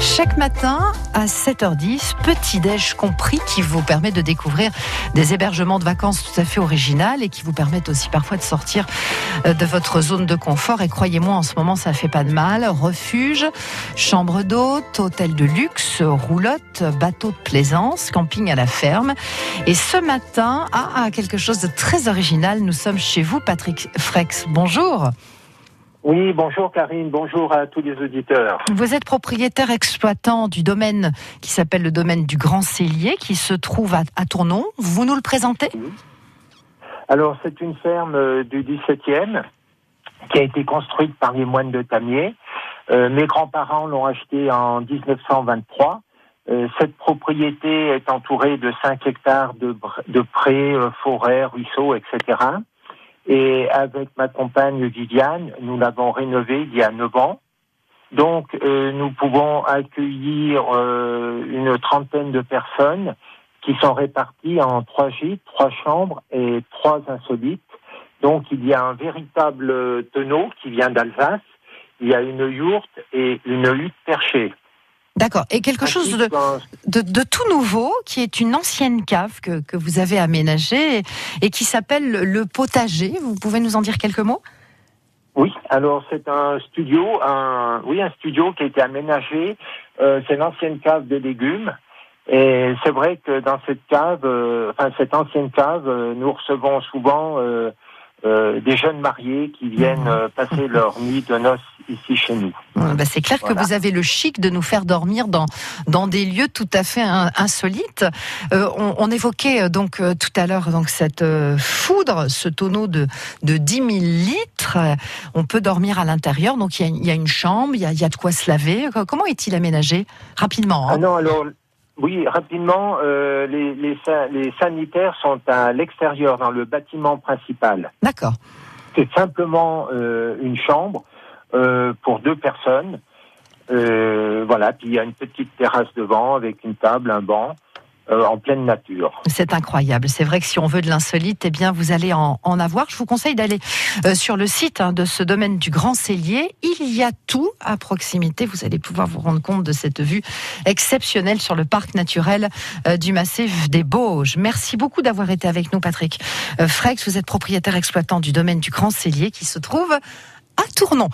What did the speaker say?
Chaque matin à 7h10, petit déj compris qui vous permet de découvrir des hébergements de vacances tout à fait originales et qui vous permettent aussi parfois de sortir euh, de votre zone de confort. Et croyez-moi, en ce moment, ça fait pas de mal. Refuge, chambre d'hôte, hôtel de luxe, roulotte, bateau de plaisance, camping à la ferme. Et ce matin, ah, quelque chose de très original. Nous sommes chez vous, Patrick Frex. Bonjour. Oui, bonjour Karine, bonjour à tous les auditeurs. Vous êtes propriétaire exploitant du domaine qui s'appelle le domaine du Grand Cellier, qui se trouve à, Tournon. Vous nous le présentez? Alors, c'est une ferme euh, du 17e qui a été construite par les moines de Tamier. Euh, mes grands-parents l'ont achetée en 1923. Euh, cette propriété est entourée de 5 hectares de, de prés, forêts, ruisseaux, etc. Et avec ma compagne Viviane, nous l'avons rénové il y a 9 ans. Donc, euh, nous pouvons accueillir euh, une trentaine de personnes qui sont réparties en trois gîtes, trois chambres et trois insolites. Donc, il y a un véritable tonneau qui vient d'Alsace. Il y a une yourte et une hutte perchée. D'accord. Et quelque chose de, de, tout nouveau, qui est une ancienne cave que, que vous avez aménagée et, qui s'appelle le potager. Vous pouvez nous en dire quelques mots? Oui. Alors c'est un studio, un oui un studio qui a été aménagé. Euh, c'est l'ancienne cave de légumes. Et c'est vrai que dans cette cave, euh, enfin cette ancienne cave, euh, nous recevons souvent euh, des jeunes mariés qui viennent euh, passer leur nuit de noces ici chez nous. Bah c'est clair que vous avez le chic de nous faire dormir dans, dans des lieux tout à fait insolites. Euh, on, on, évoquait donc tout à l'heure donc cette foudre, ce tonneau de, de 10 000 litres. On peut dormir à l'intérieur, donc il y, a, il y a, une chambre, il y a, il y a de quoi se laver. Comment est-il aménagé? Rapidement. Hein ah non, alors oui, rapidement, euh, les, les, les, sanitaires sont à l'extérieur, dans le bâtiment principal. D'accord. C'est simplement euh, une chambre euh, pour deux personnes. Euh, voilà, puis il y a une petite terrasse devant avec une table, un banc. Euh, en pleine nature. C'est incroyable. C'est vrai que si on veut de l'insolite, eh bien, vous allez en, avoir. Je vous conseille d'aller euh, sur le site hein, de ce domaine du Grand Cellier. Il y a tout à proximité. Vous allez pouvoir vous rendre compte de cette vue exceptionnelle sur le parc naturel euh, du massif des Bauges. Merci beaucoup d'avoir été avec nous, Patrick Frex. Vous êtes propriétaire exploitant du domaine du Grand Cellier qui se trouve à Tournon.